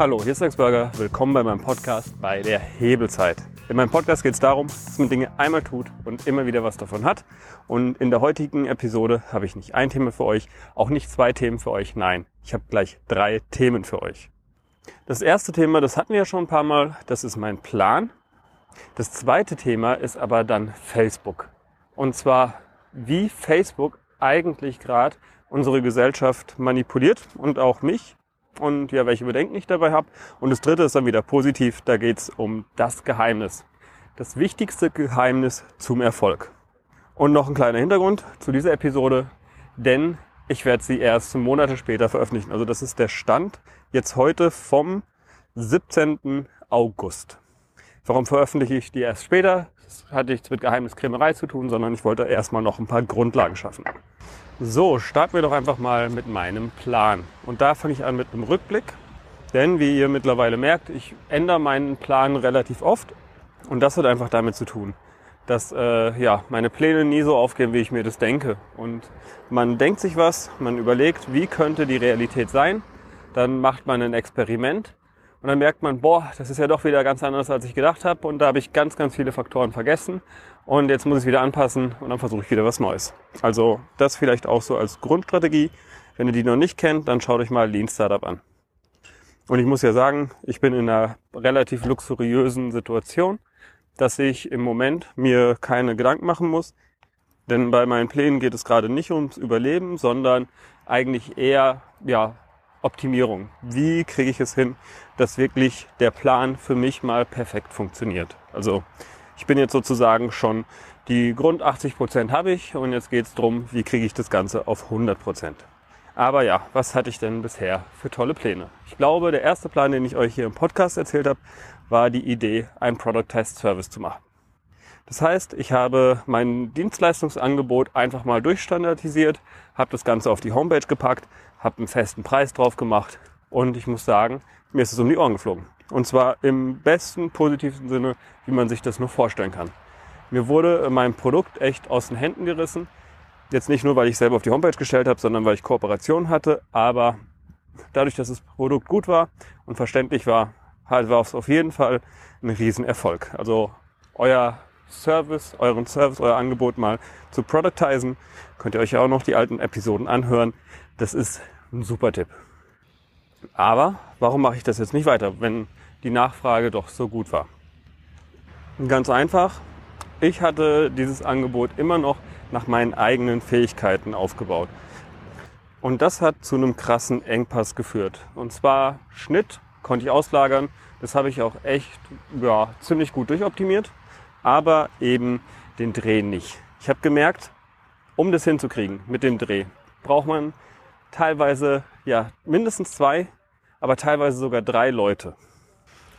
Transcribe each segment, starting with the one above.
Hallo, hier ist Max Burger. Willkommen bei meinem Podcast bei der Hebelzeit. In meinem Podcast geht es darum, dass man Dinge einmal tut und immer wieder was davon hat. Und in der heutigen Episode habe ich nicht ein Thema für euch, auch nicht zwei Themen für euch. Nein, ich habe gleich drei Themen für euch. Das erste Thema, das hatten wir ja schon ein paar Mal, das ist mein Plan. Das zweite Thema ist aber dann Facebook. Und zwar, wie Facebook eigentlich gerade unsere Gesellschaft manipuliert und auch mich und ja, welche Bedenken ich dabei habe. Und das dritte ist dann wieder positiv, da geht es um das Geheimnis. Das wichtigste Geheimnis zum Erfolg. Und noch ein kleiner Hintergrund zu dieser Episode, denn ich werde sie erst Monate später veröffentlichen. Also das ist der Stand jetzt heute vom 17. August. Warum veröffentliche ich die erst später? Das hat nichts mit Geheimniskrämerei zu tun, sondern ich wollte erstmal noch ein paar Grundlagen schaffen. So, starten wir doch einfach mal mit meinem Plan. Und da fange ich an mit einem Rückblick. Denn wie ihr mittlerweile merkt, ich ändere meinen Plan relativ oft. Und das hat einfach damit zu tun, dass äh, ja, meine Pläne nie so aufgehen, wie ich mir das denke. Und man denkt sich was, man überlegt, wie könnte die Realität sein. Dann macht man ein Experiment und dann merkt man, boah, das ist ja doch wieder ganz anders, als ich gedacht habe. Und da habe ich ganz, ganz viele Faktoren vergessen. Und jetzt muss ich wieder anpassen und dann versuche ich wieder was Neues. Also das vielleicht auch so als Grundstrategie. Wenn ihr die noch nicht kennt, dann schaut euch mal Lean Startup an. Und ich muss ja sagen, ich bin in einer relativ luxuriösen Situation, dass ich im Moment mir keine Gedanken machen muss. Denn bei meinen Plänen geht es gerade nicht ums Überleben, sondern eigentlich eher ja, Optimierung. Wie kriege ich es hin, dass wirklich der Plan für mich mal perfekt funktioniert? Also ich bin jetzt sozusagen schon die Grund 80 Prozent habe ich und jetzt geht es darum, wie kriege ich das Ganze auf 100 Prozent. Aber ja, was hatte ich denn bisher für tolle Pläne? Ich glaube, der erste Plan, den ich euch hier im Podcast erzählt habe, war die Idee, ein Product Test Service zu machen. Das heißt, ich habe mein Dienstleistungsangebot einfach mal durchstandardisiert, habe das Ganze auf die Homepage gepackt, habe einen festen Preis drauf gemacht und ich muss sagen, mir ist es um die Ohren geflogen. Und zwar im besten, positivsten Sinne, wie man sich das nur vorstellen kann. Mir wurde mein Produkt echt aus den Händen gerissen. Jetzt nicht nur, weil ich selber auf die Homepage gestellt habe, sondern weil ich Kooperation hatte. Aber dadurch, dass das Produkt gut war und verständlich war, war es auf jeden Fall ein Riesenerfolg. Also euer Service, euren Service, euer Angebot mal zu productizen, könnt ihr euch ja auch noch die alten Episoden anhören. Das ist ein super Tipp. Aber warum mache ich das jetzt nicht weiter, wenn die Nachfrage doch so gut war? Ganz einfach, ich hatte dieses Angebot immer noch nach meinen eigenen Fähigkeiten aufgebaut. Und das hat zu einem krassen Engpass geführt. Und zwar Schnitt konnte ich auslagern. Das habe ich auch echt ja, ziemlich gut durchoptimiert aber eben den Dreh nicht. Ich habe gemerkt, um das hinzukriegen mit dem Dreh, braucht man teilweise ja mindestens zwei, aber teilweise sogar drei Leute.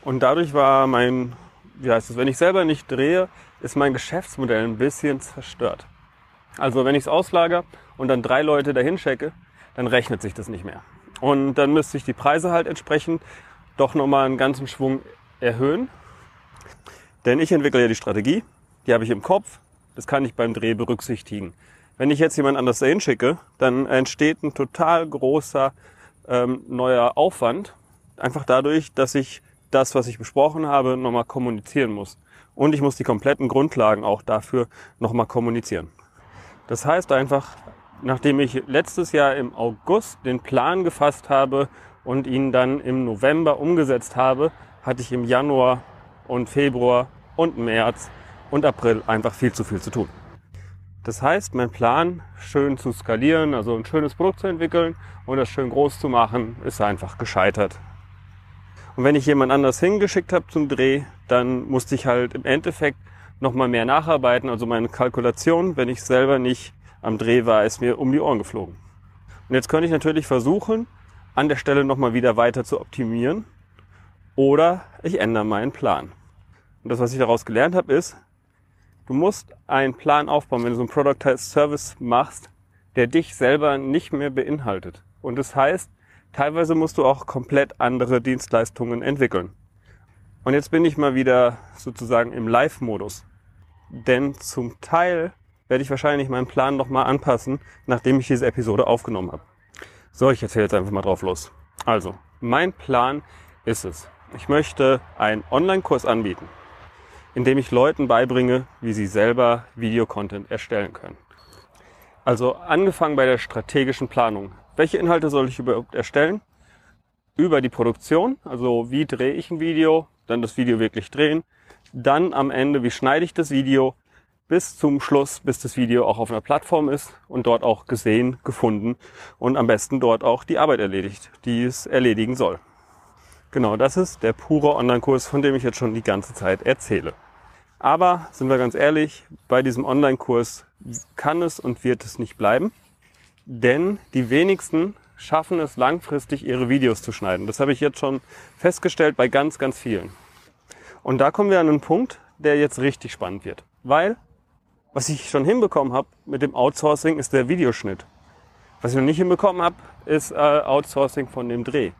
Und dadurch war mein, wie heißt es, wenn ich selber nicht drehe, ist mein Geschäftsmodell ein bisschen zerstört. Also wenn ich es auslager und dann drei Leute dahin checke, dann rechnet sich das nicht mehr. Und dann müsste ich die Preise halt entsprechend doch nochmal einen ganzen Schwung erhöhen, denn ich entwickle ja die Strategie, die habe ich im Kopf, das kann ich beim Dreh berücksichtigen. Wenn ich jetzt jemand anders dahin schicke, dann entsteht ein total großer ähm, neuer Aufwand, einfach dadurch, dass ich das, was ich besprochen habe, nochmal kommunizieren muss. Und ich muss die kompletten Grundlagen auch dafür nochmal kommunizieren. Das heißt einfach, nachdem ich letztes Jahr im August den Plan gefasst habe und ihn dann im November umgesetzt habe, hatte ich im Januar und Februar und März und April einfach viel zu viel zu tun. Das heißt, mein Plan, schön zu skalieren, also ein schönes Produkt zu entwickeln und das schön groß zu machen, ist einfach gescheitert. Und wenn ich jemand anders hingeschickt habe zum Dreh, dann musste ich halt im Endeffekt nochmal mehr nacharbeiten. Also meine Kalkulation, wenn ich selber nicht am Dreh war, ist mir um die Ohren geflogen. Und jetzt könnte ich natürlich versuchen, an der Stelle nochmal wieder weiter zu optimieren. Oder ich ändere meinen Plan. Und das, was ich daraus gelernt habe, ist, du musst einen Plan aufbauen, wenn du so einen Product Service machst, der dich selber nicht mehr beinhaltet. Und das heißt, teilweise musst du auch komplett andere Dienstleistungen entwickeln. Und jetzt bin ich mal wieder sozusagen im Live-Modus. Denn zum Teil werde ich wahrscheinlich meinen Plan nochmal anpassen, nachdem ich diese Episode aufgenommen habe. So, ich erzähle jetzt einfach mal drauf los. Also, mein Plan ist es. Ich möchte einen Online-Kurs anbieten, in dem ich Leuten beibringe, wie sie selber Videocontent erstellen können. Also angefangen bei der strategischen Planung. Welche Inhalte soll ich überhaupt erstellen? Über die Produktion, also wie drehe ich ein Video, dann das Video wirklich drehen, dann am Ende, wie schneide ich das Video, bis zum Schluss, bis das Video auch auf einer Plattform ist und dort auch gesehen, gefunden und am besten dort auch die Arbeit erledigt, die es erledigen soll. Genau, das ist der pure Online-Kurs, von dem ich jetzt schon die ganze Zeit erzähle. Aber sind wir ganz ehrlich, bei diesem Online-Kurs kann es und wird es nicht bleiben, denn die wenigsten schaffen es langfristig, ihre Videos zu schneiden. Das habe ich jetzt schon festgestellt bei ganz, ganz vielen. Und da kommen wir an einen Punkt, der jetzt richtig spannend wird, weil was ich schon hinbekommen habe mit dem Outsourcing, ist der Videoschnitt. Was ich noch nicht hinbekommen habe, ist äh, Outsourcing von dem Dreh.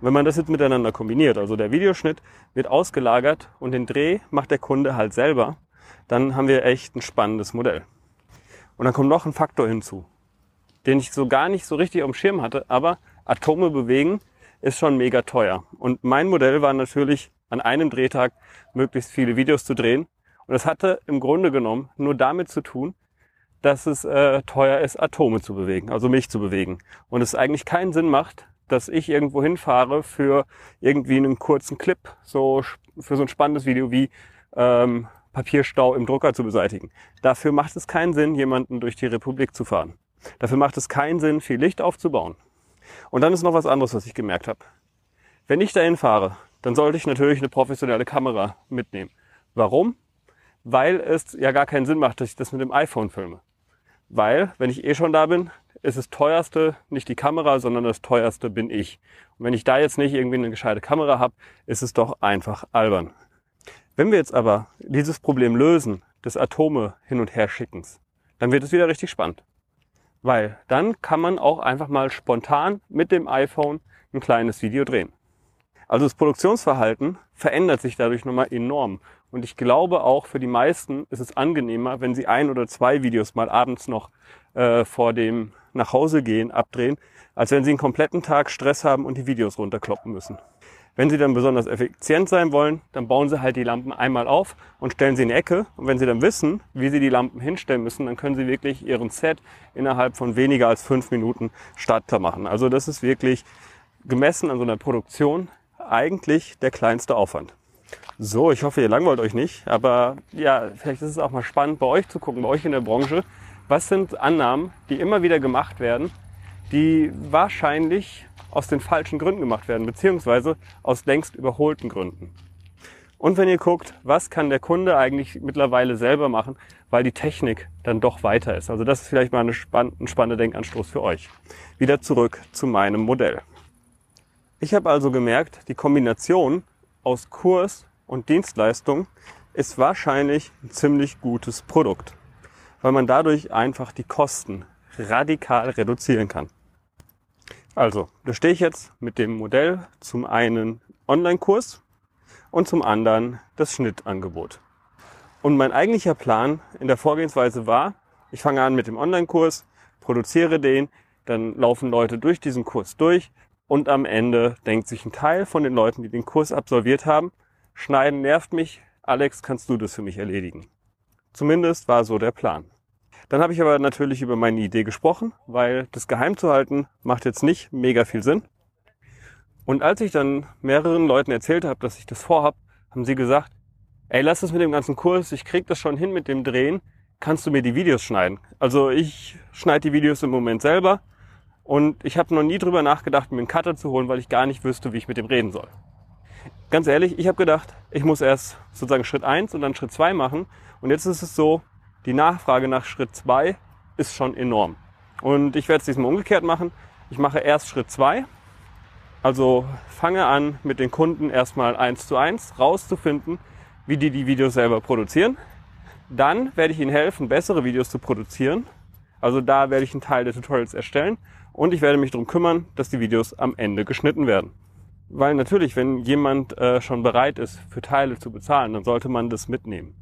Und wenn man das jetzt miteinander kombiniert, also der Videoschnitt wird ausgelagert und den Dreh macht der Kunde halt selber, dann haben wir echt ein spannendes Modell. Und dann kommt noch ein Faktor hinzu, den ich so gar nicht so richtig auf dem Schirm hatte, aber Atome bewegen ist schon mega teuer. Und mein Modell war natürlich, an einem Drehtag möglichst viele Videos zu drehen und das hatte im Grunde genommen nur damit zu tun, dass es äh, teuer ist, Atome zu bewegen, also mich zu bewegen. Und es eigentlich keinen Sinn macht, dass ich irgendwo hinfahre für irgendwie einen kurzen Clip, so für so ein spannendes Video wie ähm, Papierstau im Drucker zu beseitigen. Dafür macht es keinen Sinn, jemanden durch die Republik zu fahren. Dafür macht es keinen Sinn, viel Licht aufzubauen. Und dann ist noch was anderes, was ich gemerkt habe. Wenn ich dahin fahre, dann sollte ich natürlich eine professionelle Kamera mitnehmen. Warum? weil es ja gar keinen Sinn macht, dass ich das mit dem iPhone filme. Weil, wenn ich eh schon da bin, ist das teuerste nicht die Kamera, sondern das teuerste bin ich. Und wenn ich da jetzt nicht irgendwie eine gescheite Kamera habe, ist es doch einfach albern. Wenn wir jetzt aber dieses Problem lösen, des Atome hin und her schickens, dann wird es wieder richtig spannend. Weil dann kann man auch einfach mal spontan mit dem iPhone ein kleines Video drehen. Also das Produktionsverhalten verändert sich dadurch nochmal enorm. Und ich glaube auch für die meisten ist es angenehmer, wenn sie ein oder zwei Videos mal abends noch äh, vor dem nach Hause gehen abdrehen, als wenn sie einen kompletten Tag Stress haben und die Videos runterkloppen müssen. Wenn sie dann besonders effizient sein wollen, dann bauen sie halt die Lampen einmal auf und stellen sie in die Ecke. Und wenn sie dann wissen, wie sie die Lampen hinstellen müssen, dann können sie wirklich ihren Set innerhalb von weniger als fünf Minuten startklar machen. Also das ist wirklich gemessen an so einer Produktion eigentlich der kleinste Aufwand. So, ich hoffe, ihr langweilt euch nicht, aber ja, vielleicht ist es auch mal spannend bei euch zu gucken, bei euch in der Branche. Was sind Annahmen, die immer wieder gemacht werden, die wahrscheinlich aus den falschen Gründen gemacht werden, beziehungsweise aus längst überholten Gründen. Und wenn ihr guckt, was kann der Kunde eigentlich mittlerweile selber machen, weil die Technik dann doch weiter ist. Also das ist vielleicht mal ein spannender Denkanstoß für euch. Wieder zurück zu meinem Modell. Ich habe also gemerkt, die Kombination aus Kurs und Dienstleistung ist wahrscheinlich ein ziemlich gutes Produkt, weil man dadurch einfach die Kosten radikal reduzieren kann. Also, da stehe ich jetzt mit dem Modell zum einen Online-Kurs und zum anderen das Schnittangebot. Und mein eigentlicher Plan in der Vorgehensweise war, ich fange an mit dem Online-Kurs, produziere den, dann laufen Leute durch diesen Kurs durch, und am Ende denkt sich ein Teil von den Leuten, die den Kurs absolviert haben, Schneiden nervt mich, Alex, kannst du das für mich erledigen? Zumindest war so der Plan. Dann habe ich aber natürlich über meine Idee gesprochen, weil das geheim zu halten macht jetzt nicht mega viel Sinn. Und als ich dann mehreren Leuten erzählt habe, dass ich das vorhab, haben sie gesagt, ey, lass es mit dem ganzen Kurs, ich krieg das schon hin mit dem Drehen, kannst du mir die Videos schneiden? Also ich schneide die Videos im Moment selber und ich habe noch nie drüber nachgedacht, mir einen Cutter zu holen, weil ich gar nicht wüsste, wie ich mit dem reden soll. Ganz ehrlich, ich habe gedacht, ich muss erst sozusagen Schritt eins und dann Schritt zwei machen. Und jetzt ist es so, die Nachfrage nach Schritt zwei ist schon enorm. Und ich werde es diesmal umgekehrt machen. Ich mache erst Schritt zwei. Also fange an, mit den Kunden erstmal eins zu eins rauszufinden, wie die die Videos selber produzieren. Dann werde ich ihnen helfen, bessere Videos zu produzieren. Also da werde ich einen Teil der Tutorials erstellen und ich werde mich darum kümmern, dass die Videos am Ende geschnitten werden. Weil natürlich, wenn jemand äh, schon bereit ist, für Teile zu bezahlen, dann sollte man das mitnehmen.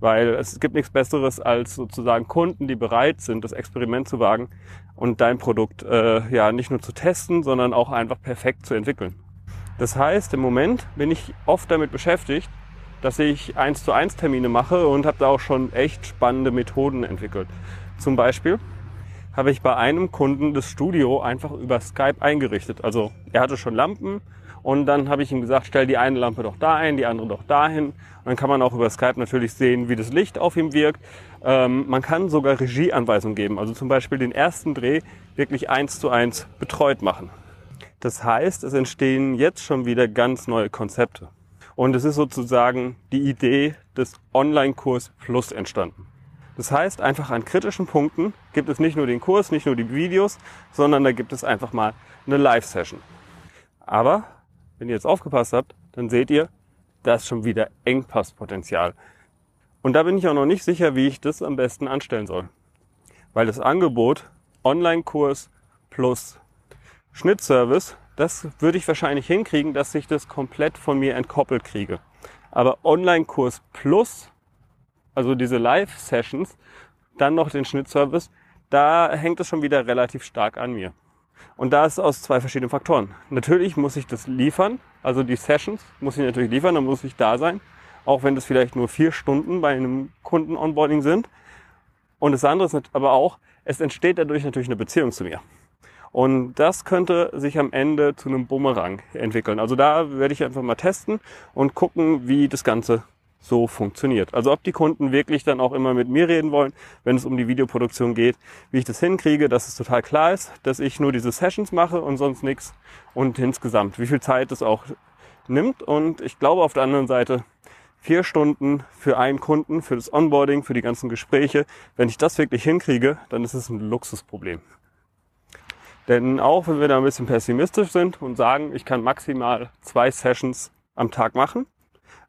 Weil es gibt nichts Besseres als sozusagen Kunden, die bereit sind, das Experiment zu wagen und dein Produkt äh, ja nicht nur zu testen, sondern auch einfach perfekt zu entwickeln. Das heißt, im Moment bin ich oft damit beschäftigt, dass ich 1 zu 1 Termine mache und habe da auch schon echt spannende Methoden entwickelt. Zum Beispiel habe ich bei einem Kunden das Studio einfach über Skype eingerichtet. Also er hatte schon Lampen und dann habe ich ihm gesagt, stell die eine Lampe doch da ein, die andere doch dahin. Und dann kann man auch über Skype natürlich sehen, wie das Licht auf ihm wirkt. Ähm, man kann sogar Regieanweisungen geben, also zum Beispiel den ersten Dreh wirklich eins zu eins betreut machen. Das heißt, es entstehen jetzt schon wieder ganz neue Konzepte. Und es ist sozusagen die Idee des Online-Kurs Plus entstanden. Das heißt, einfach an kritischen Punkten gibt es nicht nur den Kurs, nicht nur die Videos, sondern da gibt es einfach mal eine Live-Session. Aber wenn ihr jetzt aufgepasst habt, dann seht ihr, da ist schon wieder Engpasspotenzial. Und da bin ich auch noch nicht sicher, wie ich das am besten anstellen soll. Weil das Angebot Online-Kurs plus Schnittservice, das würde ich wahrscheinlich hinkriegen, dass ich das komplett von mir entkoppelt kriege. Aber Online-Kurs plus also diese Live-Sessions, dann noch den Schnittservice, da hängt es schon wieder relativ stark an mir. Und da ist aus zwei verschiedenen Faktoren. Natürlich muss ich das liefern, also die Sessions muss ich natürlich liefern, dann muss ich da sein, auch wenn das vielleicht nur vier Stunden bei einem Kunden-Onboarding sind. Und das andere ist aber auch, es entsteht dadurch natürlich eine Beziehung zu mir. Und das könnte sich am Ende zu einem Bumerang entwickeln. Also da werde ich einfach mal testen und gucken, wie das Ganze so funktioniert. Also ob die Kunden wirklich dann auch immer mit mir reden wollen, wenn es um die Videoproduktion geht, wie ich das hinkriege, dass es total klar ist, dass ich nur diese Sessions mache und sonst nichts und insgesamt, wie viel Zeit es auch nimmt. Und ich glaube auf der anderen Seite, vier Stunden für einen Kunden, für das Onboarding, für die ganzen Gespräche, wenn ich das wirklich hinkriege, dann ist es ein Luxusproblem. Denn auch wenn wir da ein bisschen pessimistisch sind und sagen, ich kann maximal zwei Sessions am Tag machen,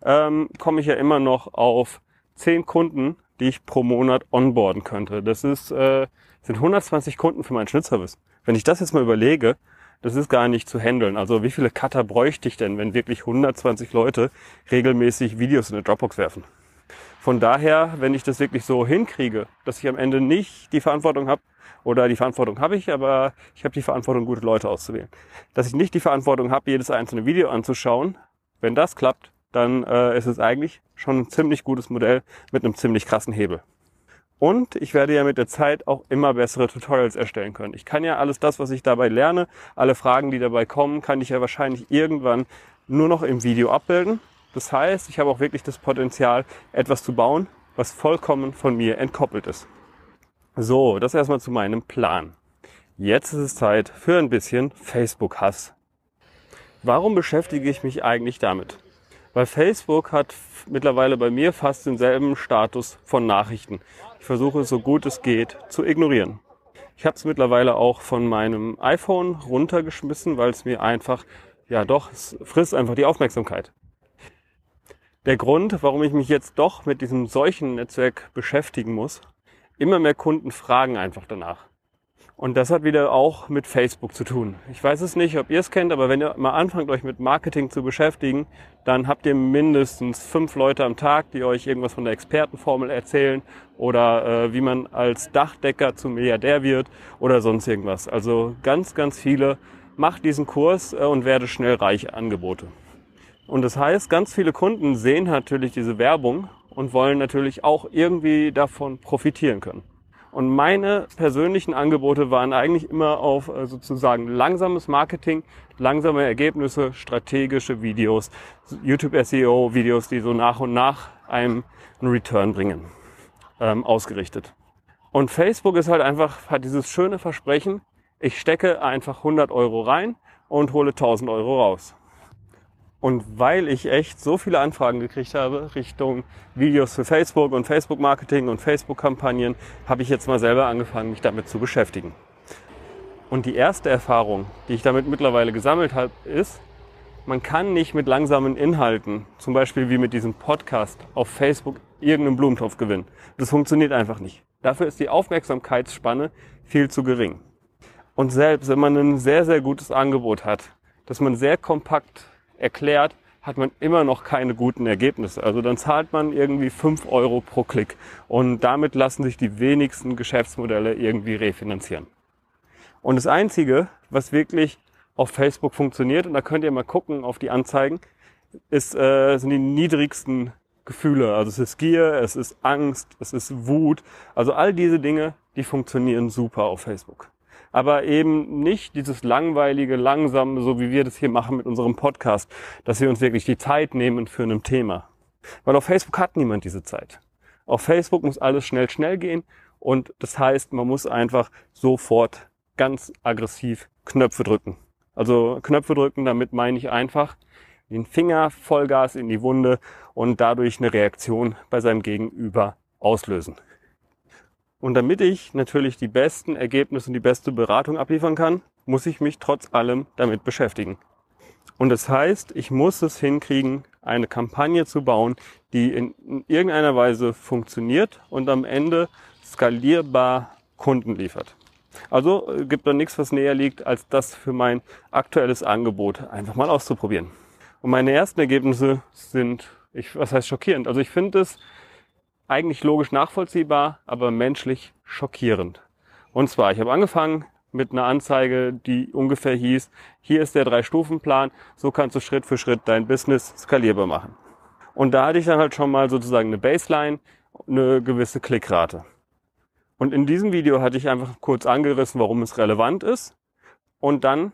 ähm, komme ich ja immer noch auf zehn Kunden, die ich pro Monat onboarden könnte. Das ist, äh, sind 120 Kunden für meinen Schnittservice. Wenn ich das jetzt mal überlege, das ist gar nicht zu handeln. Also wie viele Cutter bräuchte ich denn, wenn wirklich 120 Leute regelmäßig Videos in eine Dropbox werfen? Von daher, wenn ich das wirklich so hinkriege, dass ich am Ende nicht die Verantwortung habe, oder die Verantwortung habe ich, aber ich habe die Verantwortung, gute Leute auszuwählen. Dass ich nicht die Verantwortung habe, jedes einzelne Video anzuschauen, wenn das klappt, dann äh, ist es eigentlich schon ein ziemlich gutes Modell mit einem ziemlich krassen Hebel. Und ich werde ja mit der Zeit auch immer bessere Tutorials erstellen können. Ich kann ja alles das, was ich dabei lerne, alle Fragen, die dabei kommen, kann ich ja wahrscheinlich irgendwann nur noch im Video abbilden. Das heißt, ich habe auch wirklich das Potenzial, etwas zu bauen, was vollkommen von mir entkoppelt ist. So, das erstmal zu meinem Plan. Jetzt ist es Zeit für ein bisschen Facebook-Hass. Warum beschäftige ich mich eigentlich damit? Weil Facebook hat mittlerweile bei mir fast denselben Status von Nachrichten. Ich versuche es so gut es geht zu ignorieren. Ich habe es mittlerweile auch von meinem iPhone runtergeschmissen, weil es mir einfach, ja doch, es frisst einfach die Aufmerksamkeit. Der Grund, warum ich mich jetzt doch mit diesem solchen Netzwerk beschäftigen muss, immer mehr Kunden fragen einfach danach. Und das hat wieder auch mit Facebook zu tun. Ich weiß es nicht, ob ihr es kennt, aber wenn ihr mal anfangt, euch mit Marketing zu beschäftigen, dann habt ihr mindestens fünf Leute am Tag, die euch irgendwas von der Expertenformel erzählen oder äh, wie man als Dachdecker zum Milliardär wird oder sonst irgendwas. Also ganz, ganz viele macht diesen Kurs äh, und werde schnell reich Angebote. Und das heißt, ganz viele Kunden sehen natürlich diese Werbung und wollen natürlich auch irgendwie davon profitieren können. Und meine persönlichen Angebote waren eigentlich immer auf äh, sozusagen langsames Marketing, langsame Ergebnisse, strategische Videos, YouTube SEO Videos, die so nach und nach einem einen Return bringen, ähm, ausgerichtet. Und Facebook ist halt einfach, hat dieses schöne Versprechen, ich stecke einfach 100 Euro rein und hole 1000 Euro raus. Und weil ich echt so viele Anfragen gekriegt habe Richtung Videos für Facebook und Facebook-Marketing und Facebook-Kampagnen, habe ich jetzt mal selber angefangen, mich damit zu beschäftigen. Und die erste Erfahrung, die ich damit mittlerweile gesammelt habe, ist, man kann nicht mit langsamen Inhalten, zum Beispiel wie mit diesem Podcast, auf Facebook irgendeinen Blumentopf gewinnen. Das funktioniert einfach nicht. Dafür ist die Aufmerksamkeitsspanne viel zu gering. Und selbst wenn man ein sehr, sehr gutes Angebot hat, das man sehr kompakt erklärt, hat man immer noch keine guten Ergebnisse. Also dann zahlt man irgendwie fünf Euro pro Klick und damit lassen sich die wenigsten Geschäftsmodelle irgendwie refinanzieren. Und das Einzige, was wirklich auf Facebook funktioniert. Und da könnt ihr mal gucken auf die Anzeigen. Ist, äh, sind die niedrigsten Gefühle. Also es ist Gier, es ist Angst, es ist Wut. Also all diese Dinge, die funktionieren super auf Facebook. Aber eben nicht dieses langweilige, langsame, so wie wir das hier machen mit unserem Podcast, dass wir uns wirklich die Zeit nehmen für ein Thema. Weil auf Facebook hat niemand diese Zeit. Auf Facebook muss alles schnell, schnell gehen. Und das heißt, man muss einfach sofort ganz aggressiv Knöpfe drücken. Also Knöpfe drücken, damit meine ich einfach den Finger Vollgas in die Wunde und dadurch eine Reaktion bei seinem Gegenüber auslösen. Und damit ich natürlich die besten Ergebnisse und die beste Beratung abliefern kann, muss ich mich trotz allem damit beschäftigen. Und das heißt, ich muss es hinkriegen, eine Kampagne zu bauen, die in irgendeiner Weise funktioniert und am Ende skalierbar Kunden liefert. Also äh, gibt da nichts, was näher liegt, als das für mein aktuelles Angebot einfach mal auszuprobieren. Und meine ersten Ergebnisse sind, ich, was heißt schockierend? Also ich finde es eigentlich logisch nachvollziehbar, aber menschlich schockierend. Und zwar, ich habe angefangen mit einer Anzeige, die ungefähr hieß, hier ist der Drei-Stufen-Plan, so kannst du Schritt für Schritt dein Business skalierbar machen. Und da hatte ich dann halt schon mal sozusagen eine Baseline, eine gewisse Klickrate. Und in diesem Video hatte ich einfach kurz angerissen, warum es relevant ist. Und dann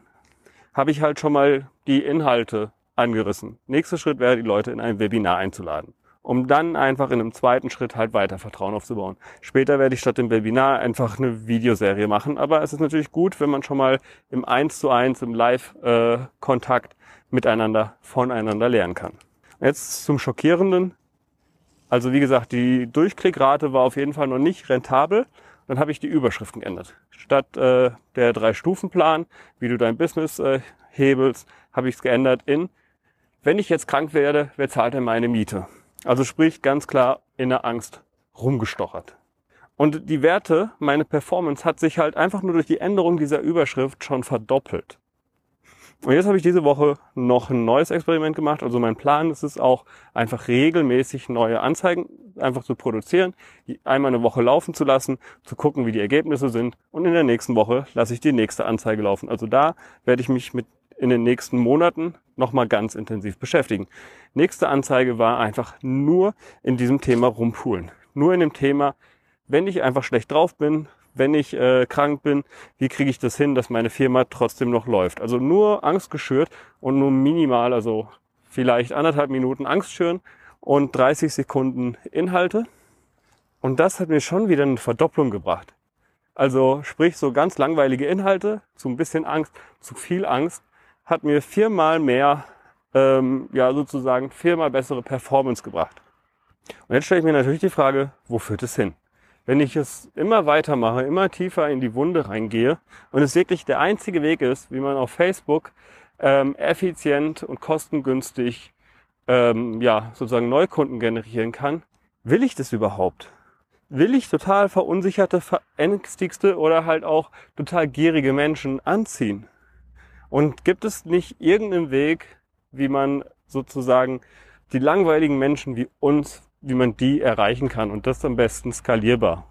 habe ich halt schon mal die Inhalte angerissen. Nächster Schritt wäre, die Leute in ein Webinar einzuladen, um dann einfach in einem zweiten Schritt halt weiter Vertrauen aufzubauen. Später werde ich statt dem Webinar einfach eine Videoserie machen, aber es ist natürlich gut, wenn man schon mal im 1 zu 1, im Live-Kontakt miteinander, voneinander lernen kann. Jetzt zum Schockierenden. Also wie gesagt, die Durchklickrate war auf jeden Fall noch nicht rentabel. Dann habe ich die Überschriften geändert. Statt äh, der Drei-Stufen-Plan, wie du dein Business äh, hebelst, habe ich es geändert in, wenn ich jetzt krank werde, wer zahlt denn meine Miete? Also sprich ganz klar in der Angst rumgestochert. Und die Werte, meine Performance hat sich halt einfach nur durch die Änderung dieser Überschrift schon verdoppelt. Und jetzt habe ich diese Woche noch ein neues Experiment gemacht. Also mein Plan ist es auch, einfach regelmäßig neue Anzeigen einfach zu produzieren, einmal eine Woche laufen zu lassen, zu gucken, wie die Ergebnisse sind. Und in der nächsten Woche lasse ich die nächste Anzeige laufen. Also da werde ich mich mit in den nächsten Monaten nochmal ganz intensiv beschäftigen. Nächste Anzeige war einfach nur in diesem Thema rumpulen. Nur in dem Thema, wenn ich einfach schlecht drauf bin, wenn ich äh, krank bin, wie kriege ich das hin, dass meine Firma trotzdem noch läuft. Also nur Angst geschürt und nur minimal, also vielleicht anderthalb Minuten Angst schüren und 30 Sekunden Inhalte. Und das hat mir schon wieder eine Verdopplung gebracht. Also sprich so ganz langweilige Inhalte, zu ein bisschen Angst, zu viel Angst, hat mir viermal mehr, ähm, ja sozusagen viermal bessere Performance gebracht. Und jetzt stelle ich mir natürlich die Frage, wo führt es hin? wenn ich es immer weitermache, immer tiefer in die Wunde reingehe und es wirklich der einzige Weg ist, wie man auf Facebook ähm, effizient und kostengünstig ähm, ja, sozusagen Neukunden generieren kann, will ich das überhaupt? Will ich total verunsicherte, verängstigste oder halt auch total gierige Menschen anziehen? Und gibt es nicht irgendeinen Weg, wie man sozusagen die langweiligen Menschen wie uns wie man die erreichen kann und das am besten skalierbar.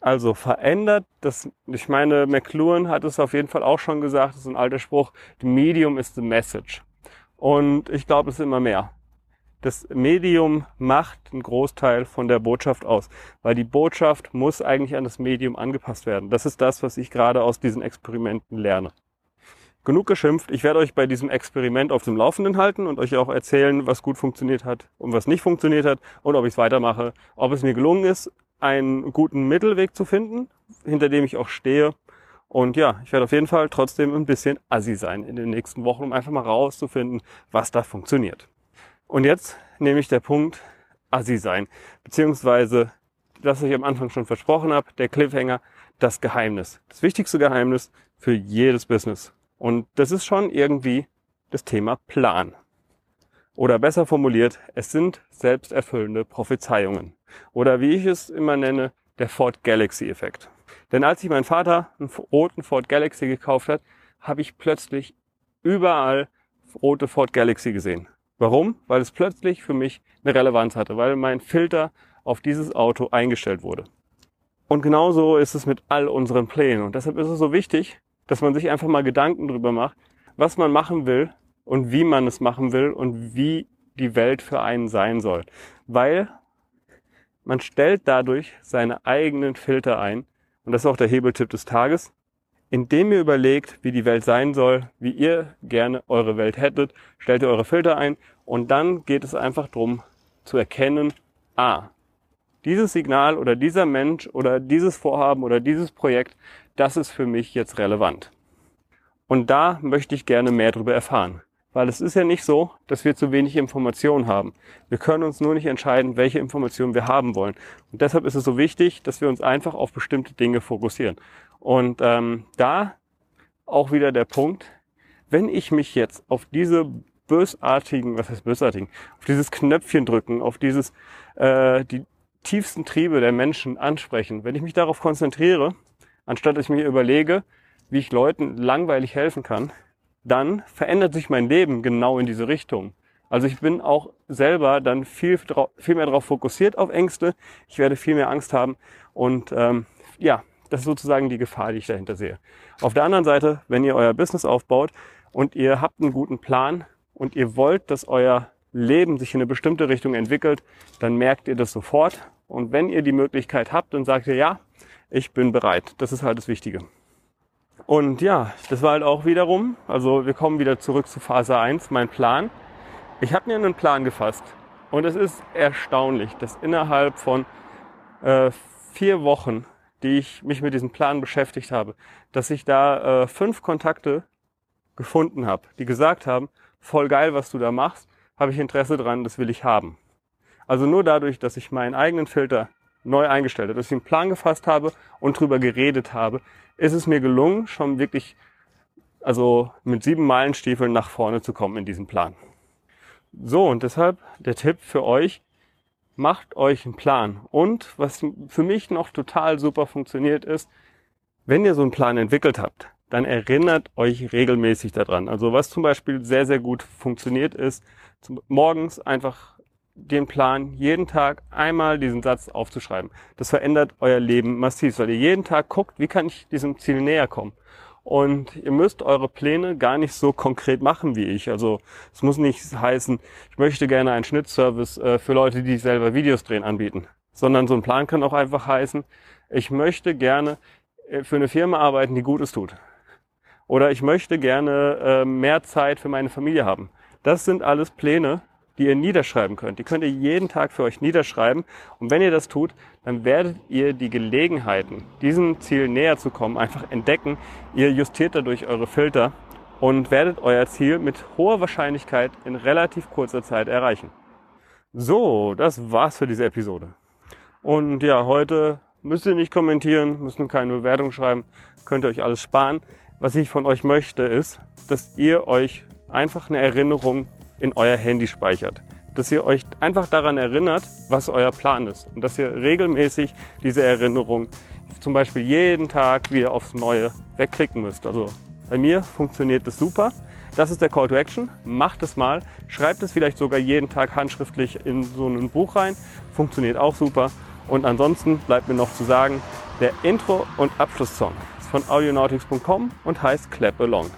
Also verändert das, ich meine, McLuhan hat es auf jeden Fall auch schon gesagt, das ist ein alter Spruch, the medium is the message. Und ich glaube, es ist immer mehr. Das Medium macht einen Großteil von der Botschaft aus, weil die Botschaft muss eigentlich an das Medium angepasst werden. Das ist das, was ich gerade aus diesen Experimenten lerne genug geschimpft. Ich werde euch bei diesem Experiment auf dem Laufenden halten und euch auch erzählen, was gut funktioniert hat und was nicht funktioniert hat und ob ich es weitermache, ob es mir gelungen ist, einen guten Mittelweg zu finden, hinter dem ich auch stehe. Und ja, ich werde auf jeden Fall trotzdem ein bisschen assi sein in den nächsten Wochen, um einfach mal rauszufinden, was da funktioniert. Und jetzt nehme ich der Punkt assi sein, beziehungsweise das ich am Anfang schon versprochen habe, der Cliffhanger, das Geheimnis. Das wichtigste Geheimnis für jedes Business. Und das ist schon irgendwie das Thema Plan. Oder besser formuliert, es sind selbsterfüllende Prophezeiungen. Oder wie ich es immer nenne, der Ford Galaxy Effekt. Denn als ich meinen Vater einen roten Ford Galaxy gekauft hat, habe ich plötzlich überall rote Ford Galaxy gesehen. Warum? Weil es plötzlich für mich eine Relevanz hatte, weil mein Filter auf dieses Auto eingestellt wurde. Und genauso ist es mit all unseren Plänen. Und deshalb ist es so wichtig, dass man sich einfach mal Gedanken drüber macht, was man machen will und wie man es machen will und wie die Welt für einen sein soll. Weil man stellt dadurch seine eigenen Filter ein. Und das ist auch der Hebeltipp des Tages. Indem ihr überlegt, wie die Welt sein soll, wie ihr gerne eure Welt hättet, stellt ihr eure Filter ein und dann geht es einfach darum zu erkennen, ah, dieses Signal oder dieser Mensch oder dieses Vorhaben oder dieses Projekt, das ist für mich jetzt relevant. Und da möchte ich gerne mehr darüber erfahren. Weil es ist ja nicht so, dass wir zu wenig Informationen haben. Wir können uns nur nicht entscheiden, welche Informationen wir haben wollen. Und deshalb ist es so wichtig, dass wir uns einfach auf bestimmte Dinge fokussieren. Und ähm, da auch wieder der Punkt, wenn ich mich jetzt auf diese bösartigen, was heißt bösartigen, auf dieses Knöpfchen drücken, auf dieses, äh, die tiefsten Triebe der Menschen ansprechen, wenn ich mich darauf konzentriere, anstatt dass ich mir überlege, wie ich Leuten langweilig helfen kann, dann verändert sich mein Leben genau in diese Richtung. Also ich bin auch selber dann viel, viel mehr darauf fokussiert auf Ängste. Ich werde viel mehr Angst haben. Und ähm, ja, das ist sozusagen die Gefahr, die ich dahinter sehe. Auf der anderen Seite, wenn ihr euer Business aufbaut und ihr habt einen guten Plan und ihr wollt, dass euer Leben sich in eine bestimmte Richtung entwickelt, dann merkt ihr das sofort. Und wenn ihr die Möglichkeit habt, dann sagt ihr, ja, ich bin bereit. Das ist halt das Wichtige. Und ja, das war halt auch wiederum, also wir kommen wieder zurück zu Phase 1, mein Plan. Ich habe mir einen Plan gefasst und es ist erstaunlich, dass innerhalb von äh, vier Wochen, die ich mich mit diesem Plan beschäftigt habe, dass ich da äh, fünf Kontakte gefunden habe, die gesagt haben, voll geil, was du da machst, habe ich Interesse dran, das will ich haben. Also nur dadurch, dass ich meinen eigenen Filter neu eingestellt habe, dass ich einen Plan gefasst habe und drüber geredet habe, ist es mir gelungen, schon wirklich, also mit sieben Meilenstiefeln nach vorne zu kommen in diesem Plan. So, und deshalb der Tipp für euch, macht euch einen Plan. Und was für mich noch total super funktioniert ist, wenn ihr so einen Plan entwickelt habt, dann erinnert euch regelmäßig daran. Also was zum Beispiel sehr, sehr gut funktioniert ist, morgens einfach den Plan, jeden Tag einmal diesen Satz aufzuschreiben. Das verändert euer Leben massiv, weil ihr jeden Tag guckt, wie kann ich diesem Ziel näher kommen. Und ihr müsst eure Pläne gar nicht so konkret machen wie ich. Also es muss nicht heißen, ich möchte gerne einen Schnittservice äh, für Leute, die selber Videos drehen, anbieten. Sondern so ein Plan kann auch einfach heißen, ich möchte gerne äh, für eine Firma arbeiten, die Gutes tut. Oder ich möchte gerne äh, mehr Zeit für meine Familie haben. Das sind alles Pläne, die ihr niederschreiben könnt. Die könnt ihr jeden Tag für euch niederschreiben. Und wenn ihr das tut, dann werdet ihr die Gelegenheiten, diesem Ziel näher zu kommen, einfach entdecken. Ihr justiert dadurch eure Filter und werdet euer Ziel mit hoher Wahrscheinlichkeit in relativ kurzer Zeit erreichen. So, das war's für diese Episode. Und ja, heute müsst ihr nicht kommentieren, müsst ihr keine Bewertung schreiben, könnt ihr euch alles sparen. Was ich von euch möchte, ist, dass ihr euch einfach eine Erinnerung in euer Handy speichert. Dass ihr euch einfach daran erinnert, was euer Plan ist. Und dass ihr regelmäßig diese Erinnerung zum Beispiel jeden Tag wieder aufs Neue wegklicken müsst. Also bei mir funktioniert das super. Das ist der Call to Action. Macht es mal. Schreibt es vielleicht sogar jeden Tag handschriftlich in so ein Buch rein. Funktioniert auch super. Und ansonsten bleibt mir noch zu sagen, der Intro- und Abschlusssong von audionautics.com und heißt Clap Along.